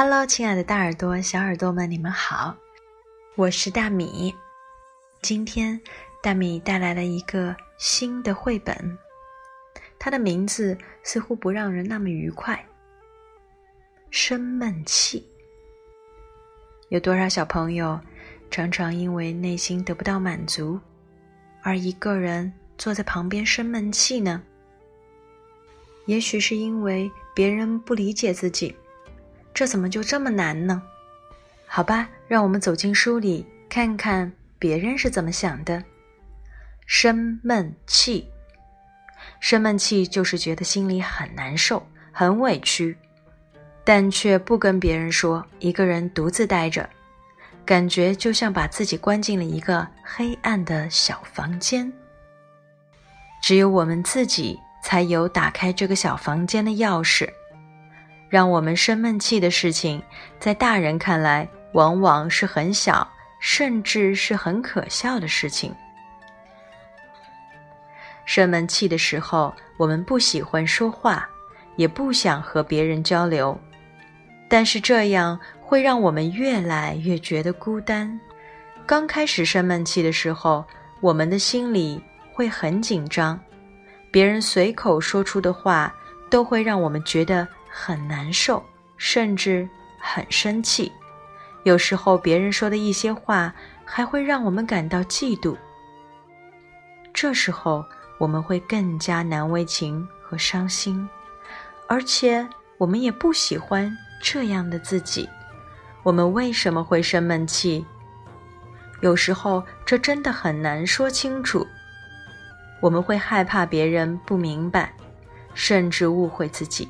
Hello，亲爱的大耳朵、小耳朵们，你们好，我是大米。今天大米带来了一个新的绘本，它的名字似乎不让人那么愉快。生闷气。有多少小朋友常常因为内心得不到满足，而一个人坐在旁边生闷气呢？也许是因为别人不理解自己。这怎么就这么难呢？好吧，让我们走进书里，看看别人是怎么想的。生闷气，生闷气就是觉得心里很难受、很委屈，但却不跟别人说，一个人独自待着，感觉就像把自己关进了一个黑暗的小房间。只有我们自己才有打开这个小房间的钥匙。让我们生闷气的事情，在大人看来，往往是很小，甚至是很可笑的事情。生闷气的时候，我们不喜欢说话，也不想和别人交流，但是这样会让我们越来越觉得孤单。刚开始生闷气的时候，我们的心里会很紧张，别人随口说出的话，都会让我们觉得。很难受，甚至很生气。有时候别人说的一些话还会让我们感到嫉妒。这时候我们会更加难为情和伤心，而且我们也不喜欢这样的自己。我们为什么会生闷气？有时候这真的很难说清楚。我们会害怕别人不明白，甚至误会自己。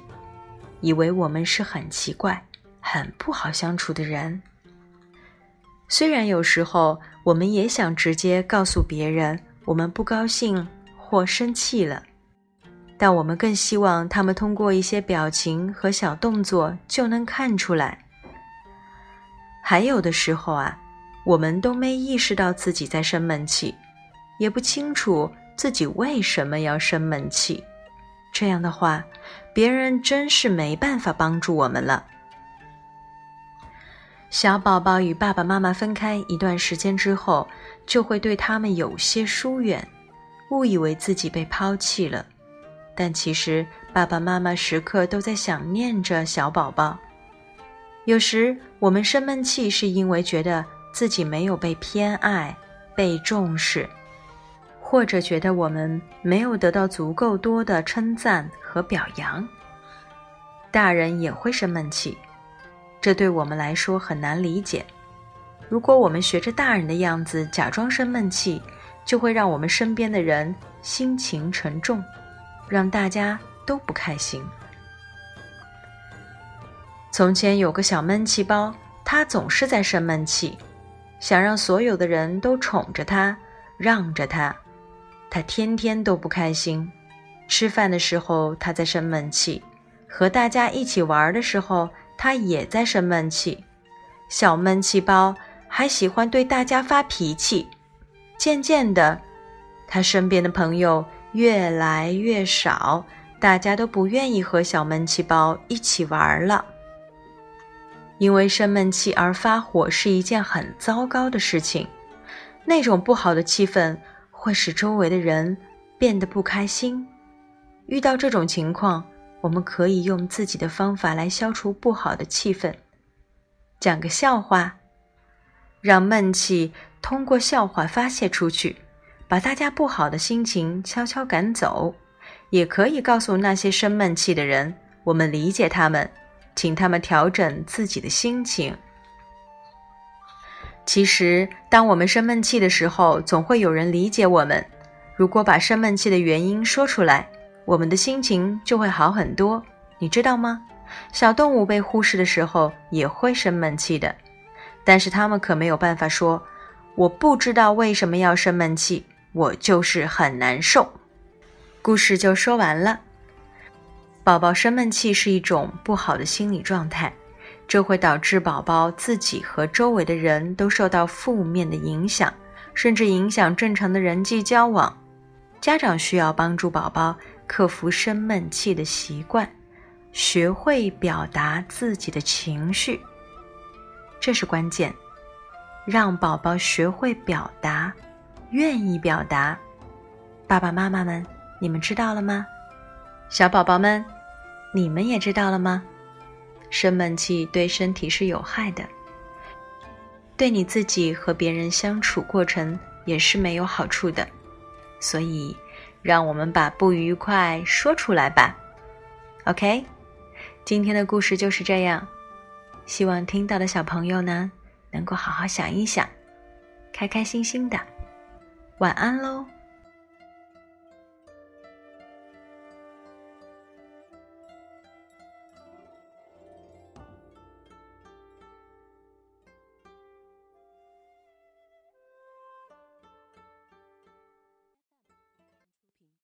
以为我们是很奇怪、很不好相处的人。虽然有时候我们也想直接告诉别人我们不高兴或生气了，但我们更希望他们通过一些表情和小动作就能看出来。还有的时候啊，我们都没意识到自己在生闷气，也不清楚自己为什么要生闷气。这样的话，别人真是没办法帮助我们了。小宝宝与爸爸妈妈分开一段时间之后，就会对他们有些疏远，误以为自己被抛弃了。但其实爸爸妈妈时刻都在想念着小宝宝。有时我们生闷气，是因为觉得自己没有被偏爱、被重视。或者觉得我们没有得到足够多的称赞和表扬，大人也会生闷气，这对我们来说很难理解。如果我们学着大人的样子假装生闷气，就会让我们身边的人心情沉重，让大家都不开心。从前有个小闷气包，他总是在生闷气，想让所有的人都宠着他，让着他。他天天都不开心，吃饭的时候他在生闷气，和大家一起玩的时候他也在生闷气。小闷气包还喜欢对大家发脾气。渐渐的，他身边的朋友越来越少，大家都不愿意和小闷气包一起玩了。因为生闷气而发火是一件很糟糕的事情，那种不好的气氛。会使周围的人变得不开心。遇到这种情况，我们可以用自己的方法来消除不好的气氛。讲个笑话，让闷气通过笑话发泄出去，把大家不好的心情悄悄赶走。也可以告诉那些生闷气的人，我们理解他们，请他们调整自己的心情。其实，当我们生闷气的时候，总会有人理解我们。如果把生闷气的原因说出来，我们的心情就会好很多。你知道吗？小动物被忽视的时候也会生闷气的，但是它们可没有办法说：“我不知道为什么要生闷气，我就是很难受。”故事就说完了。宝宝生闷气是一种不好的心理状态。这会导致宝宝自己和周围的人都受到负面的影响，甚至影响正常的人际交往。家长需要帮助宝宝克服生闷气的习惯，学会表达自己的情绪，这是关键。让宝宝学会表达，愿意表达。爸爸妈妈们，你们知道了吗？小宝宝们，你们也知道了吗？生闷气对身体是有害的，对你自己和别人相处过程也是没有好处的。所以，让我们把不愉快说出来吧。OK，今天的故事就是这样。希望听到的小朋友呢，能够好好想一想，开开心心的。晚安喽。